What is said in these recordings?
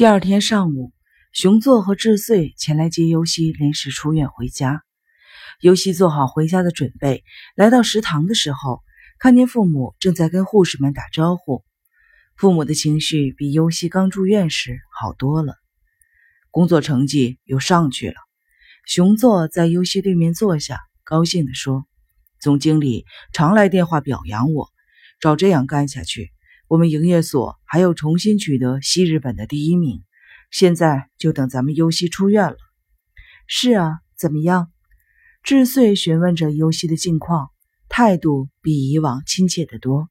第二天上午，熊作和智穗前来接尤西临时出院回家。尤西做好回家的准备，来到食堂的时候，看见父母正在跟护士们打招呼。父母的情绪比尤西刚住院时好多了，工作成绩又上去了。熊座在尤西对面坐下，高兴地说：“总经理常来电话表扬我，照这样干下去。”我们营业所还要重新取得西日本的第一名，现在就等咱们优希出院了。是啊，怎么样？智穗询问着优希的近况，态度比以往亲切得多。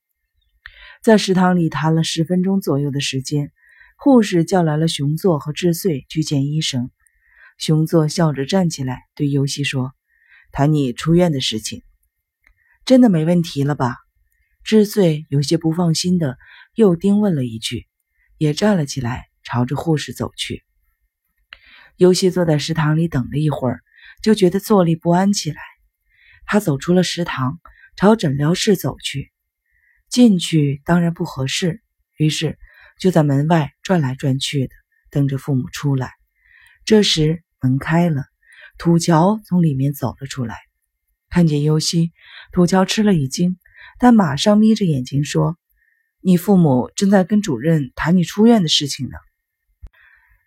在食堂里谈了十分钟左右的时间，护士叫来了熊作和智穗去见医生。熊作笑着站起来对优希说：“谈你出院的事情，真的没问题了吧？”智穗有些不放心的又盯问了一句，也站了起来，朝着护士走去。尤西坐在食堂里等了一会儿，就觉得坐立不安起来。他走出了食堂，朝诊疗室走去。进去当然不合适，于是就在门外转来转去的，等着父母出来。这时门开了，土桥从里面走了出来，看见尤西，土桥吃了一惊。但马上眯着眼睛说：“你父母正在跟主任谈你出院的事情呢。”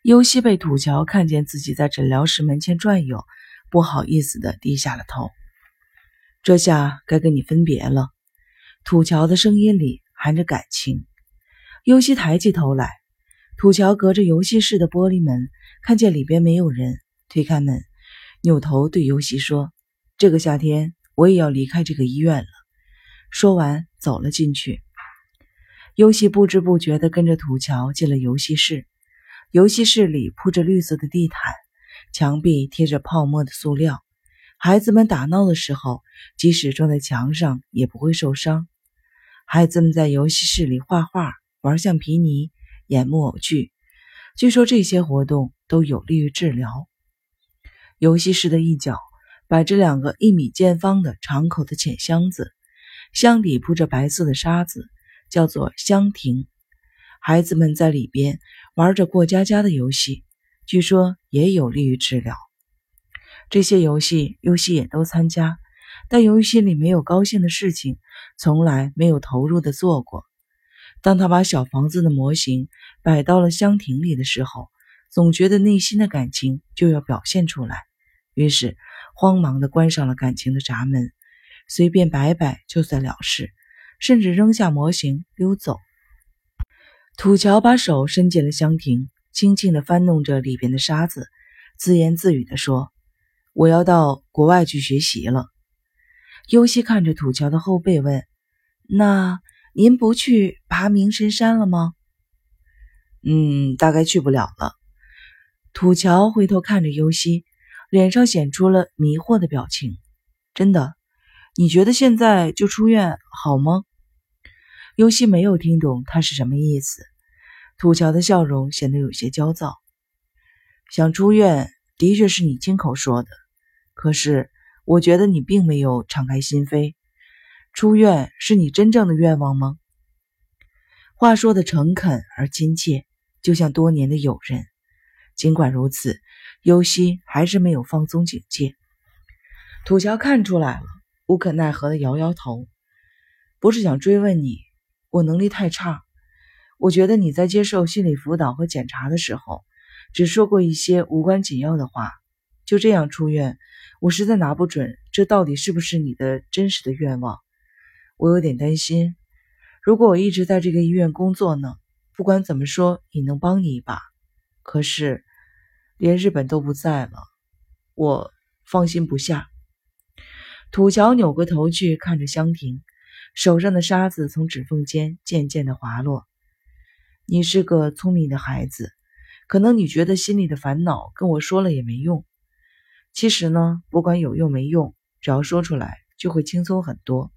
尤西被土桥看见自己在诊疗室门前转悠，不好意思的低下了头。这下该跟你分别了。土桥的声音里含着感情。尤西抬起头来，土桥隔着游戏室的玻璃门，看见里边没有人，推开门，扭头对尤西说：“这个夏天我也要离开这个医院了。”说完，走了进去。游戏不知不觉地跟着土桥进了游戏室。游戏室里铺着绿色的地毯，墙壁贴着泡沫的塑料。孩子们打闹的时候，即使撞在墙上也不会受伤。孩子们在游戏室里画画、玩橡皮泥、演木偶剧。据说这些活动都有利于治疗。游戏室的一角摆着两个一米见方的敞口的浅箱子。箱底铺着白色的沙子，叫做箱庭。孩子们在里边玩着过家家的游戏，据说也有利于治疗。这些游戏，游戏也都参加，但由于心里没有高兴的事情，从来没有投入的做过。当他把小房子的模型摆到了箱庭里的时候，总觉得内心的感情就要表现出来，于是慌忙地关上了感情的闸门。随便摆摆就算了事，甚至扔下模型溜走。土桥把手伸进了箱庭，轻轻地翻弄着里边的沙子，自言自语地说：“我要到国外去学习了。”优西看着土桥的后背问：“那您不去爬明神山了吗？”“嗯，大概去不了了。”土桥回头看着优西，脸上显出了迷惑的表情。“真的？”你觉得现在就出院好吗？尤西没有听懂他是什么意思。土桥的笑容显得有些焦躁。想出院的确是你亲口说的，可是我觉得你并没有敞开心扉。出院是你真正的愿望吗？话说的诚恳而亲切，就像多年的友人。尽管如此，尤西还是没有放松警戒。土桥看出来了。无可奈何的摇摇头，不是想追问你，我能力太差。我觉得你在接受心理辅导和检查的时候，只说过一些无关紧要的话，就这样出院，我实在拿不准这到底是不是你的真实的愿望。我有点担心，如果我一直在这个医院工作呢？不管怎么说，也能帮你一把。可是，连日本都不在了，我放心不下。土桥扭过头去看着香婷，手上的沙子从指缝间渐渐的滑落。你是个聪明的孩子，可能你觉得心里的烦恼跟我说了也没用。其实呢，不管有用没用，只要说出来就会轻松很多。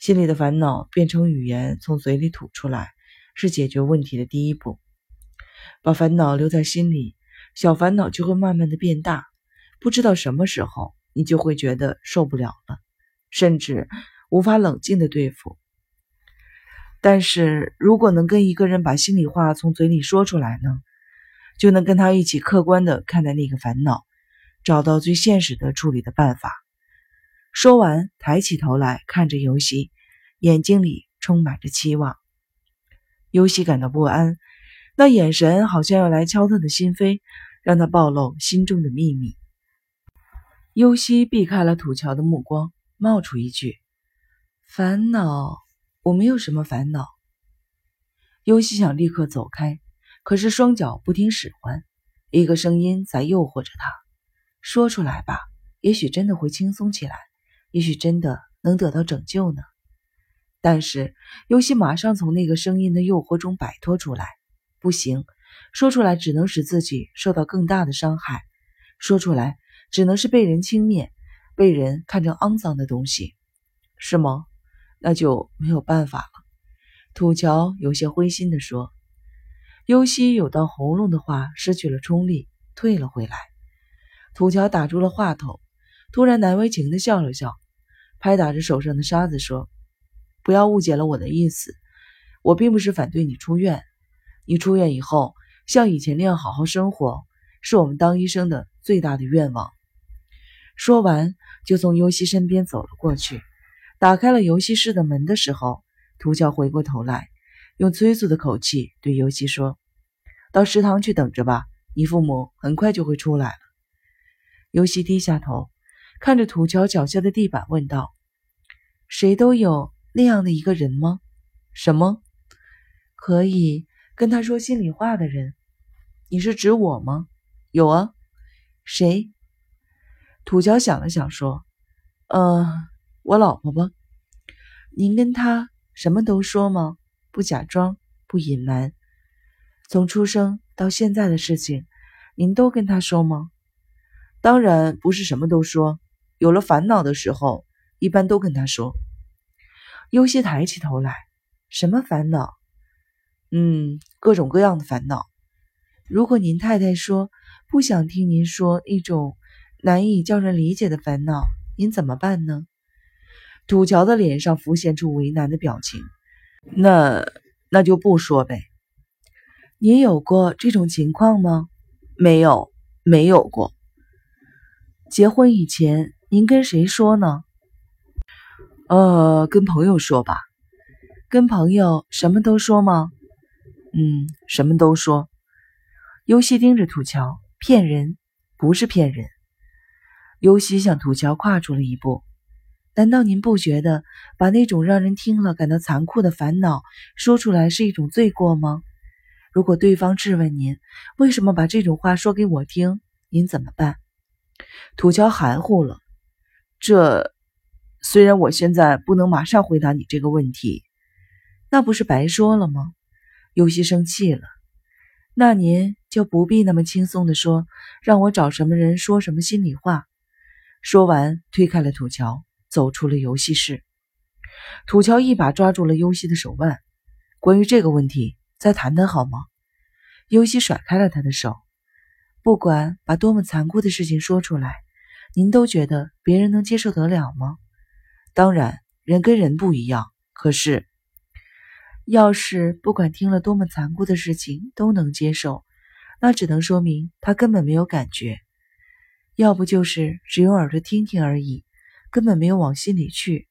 心里的烦恼变成语言从嘴里吐出来，是解决问题的第一步。把烦恼留在心里，小烦恼就会慢慢的变大，不知道什么时候。你就会觉得受不了了，甚至无法冷静的对付。但是如果能跟一个人把心里话从嘴里说出来呢？就能跟他一起客观的看待那个烦恼，找到最现实的处理的办法。说完，抬起头来看着尤西，眼睛里充满着期望。尤西感到不安，那眼神好像要来敲他的心扉，让他暴露心中的秘密。尤西避开了土桥的目光，冒出一句：“烦恼，我没有什么烦恼。”尤西想立刻走开，可是双脚不听使唤，一个声音在诱惑着他：“说出来吧，也许真的会轻松起来。”也许真的能得到拯救呢，但是尤西马上从那个声音的诱惑中摆脱出来。不行，说出来只能使自己受到更大的伤害，说出来只能是被人轻蔑，被人看成肮脏的东西，是吗？那就没有办法了。土桥有些灰心地说。尤西有到喉咙的话失去了冲力，退了回来。土桥打住了话头，突然难为情地笑了笑。拍打着手上的沙子说：“不要误解了我的意思，我并不是反对你出院。你出院以后，像以前那样好好生活，是我们当医生的最大的愿望。”说完，就从尤西身边走了过去。打开了游戏室的门的时候，涂桥回过头来，用催促的口气对尤西说：“到食堂去等着吧，你父母很快就会出来了。”尤西低下头。看着土桥脚下的地板，问道：“谁都有那样的一个人吗？什么可以跟他说心里话的人？你是指我吗？有啊，谁？”土桥想了想，说：“呃，我老婆吧。您跟她什么都说吗？不假装，不隐瞒，从出生到现在的事情，您都跟她说吗？当然不是什么都说。”有了烦恼的时候，一般都跟他说。优西抬起头来，什么烦恼？嗯，各种各样的烦恼。如果您太太说不想听您说一种难以叫人理解的烦恼，您怎么办呢？土桥的脸上浮现出为难的表情。那那就不说呗。您有过这种情况吗？没有，没有过。结婚以前。您跟谁说呢？呃，跟朋友说吧。跟朋友什么都说吗？嗯，什么都说。尤西盯着土桥，骗人？不是骗人。尤西向土桥跨出了一步。难道您不觉得把那种让人听了感到残酷的烦恼说出来是一种罪过吗？如果对方质问您为什么把这种话说给我听，您怎么办？土桥含糊了。这虽然我现在不能马上回答你这个问题，那不是白说了吗？尤西生气了。那您就不必那么轻松的说，让我找什么人说什么心里话。说完，推开了土桥，走出了游戏室。土桥一把抓住了尤西的手腕。关于这个问题，再谈谈好吗？尤西甩开了他的手。不管把多么残酷的事情说出来。您都觉得别人能接受得了吗？当然，人跟人不一样。可是，要是不管听了多么残酷的事情都能接受，那只能说明他根本没有感觉，要不就是只用耳朵听听而已，根本没有往心里去。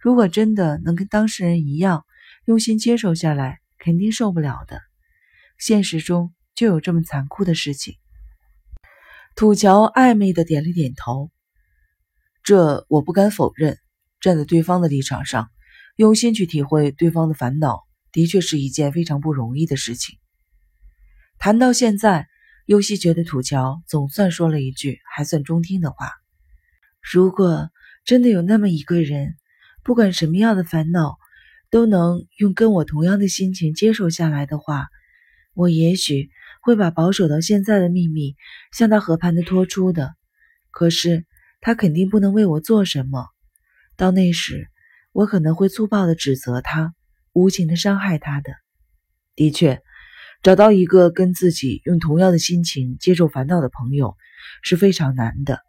如果真的能跟当事人一样用心接受下来，肯定受不了的。现实中就有这么残酷的事情。土桥暧昧的点了点头，这我不敢否认。站在对方的立场上，用心去体会对方的烦恼，的确是一件非常不容易的事情。谈到现在，尤西觉得土桥总算说了一句还算中听的话。如果真的有那么一个人，不管什么样的烦恼，都能用跟我同样的心情接受下来的话，我也许。会把保守到现在的秘密向他和盘的托出的，可是他肯定不能为我做什么。到那时，我可能会粗暴的指责他，无情的伤害他的。的确，找到一个跟自己用同样的心情接受烦恼的朋友是非常难的。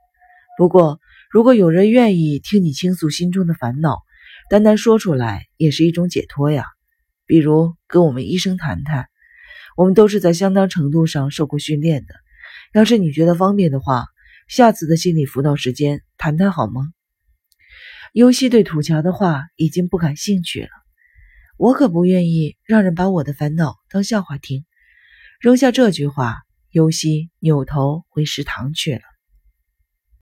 不过，如果有人愿意听你倾诉心中的烦恼，单单说出来也是一种解脱呀。比如跟我们医生谈谈。我们都是在相当程度上受过训练的。要是你觉得方便的话，下次的心理辅导时间谈谈好吗？尤西对土桥的话已经不感兴趣了。我可不愿意让人把我的烦恼当笑话听。扔下这句话，尤西扭头回食堂去了。